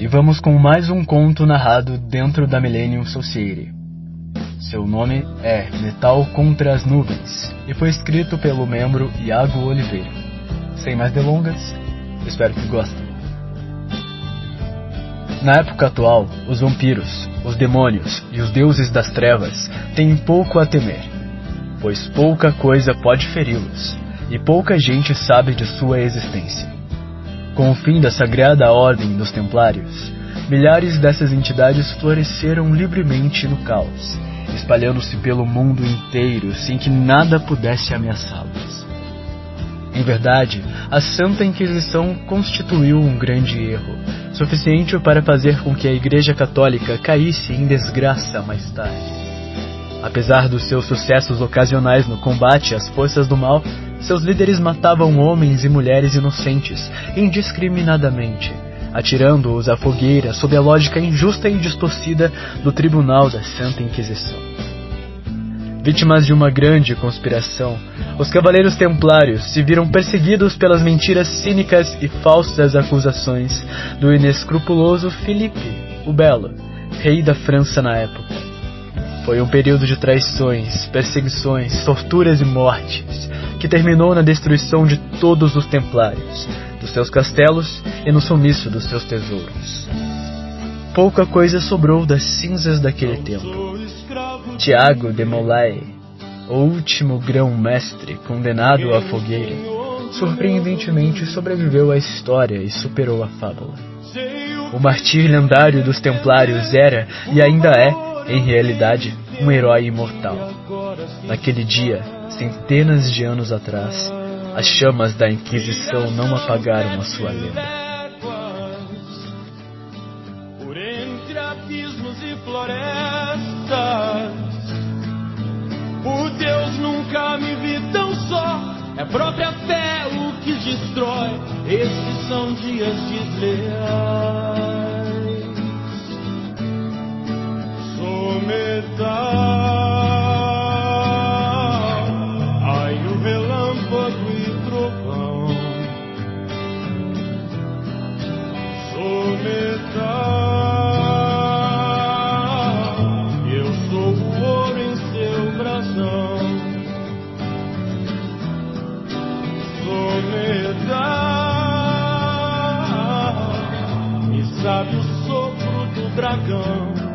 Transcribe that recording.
E vamos com mais um conto narrado dentro da Millennium Society. Seu nome é Metal contra as Nuvens e foi escrito pelo membro Iago Oliveira. Sem mais delongas, espero que gostem. Na época atual, os vampiros, os demônios e os deuses das trevas têm pouco a temer, pois pouca coisa pode feri-los e pouca gente sabe de sua existência. Com o fim da sagrada ordem dos Templários, milhares dessas entidades floresceram livremente no caos, espalhando-se pelo mundo inteiro sem que nada pudesse ameaçá-los. Em verdade, a Santa Inquisição constituiu um grande erro, suficiente para fazer com que a Igreja Católica caísse em desgraça mais tarde. Apesar dos seus sucessos ocasionais no combate às forças do mal, seus líderes matavam homens e mulheres inocentes, indiscriminadamente, atirando-os à fogueira sob a lógica injusta e distorcida do Tribunal da Santa Inquisição. Vítimas de uma grande conspiração, os Cavaleiros Templários se viram perseguidos pelas mentiras cínicas e falsas acusações do inescrupuloso Filipe o Belo, rei da França na época. Foi um período de traições, perseguições, torturas e mortes, que terminou na destruição de todos os templários, dos seus castelos e no sumiço dos seus tesouros. Pouca coisa sobrou das cinzas daquele tempo. Tiago de Molay, o último grão-mestre condenado à fogueira, surpreendentemente sobreviveu à história e superou a fábula. O martir lendário dos Templários era, e ainda é, em realidade, um herói imortal. Naquele dia, centenas de anos atrás, as chamas da Inquisição não apagaram a sua lenda. Por entre abismos e florestas, por Deus nunca me vi tão só. É a própria fé o que destrói. Esses são dias desleais. Sou I go.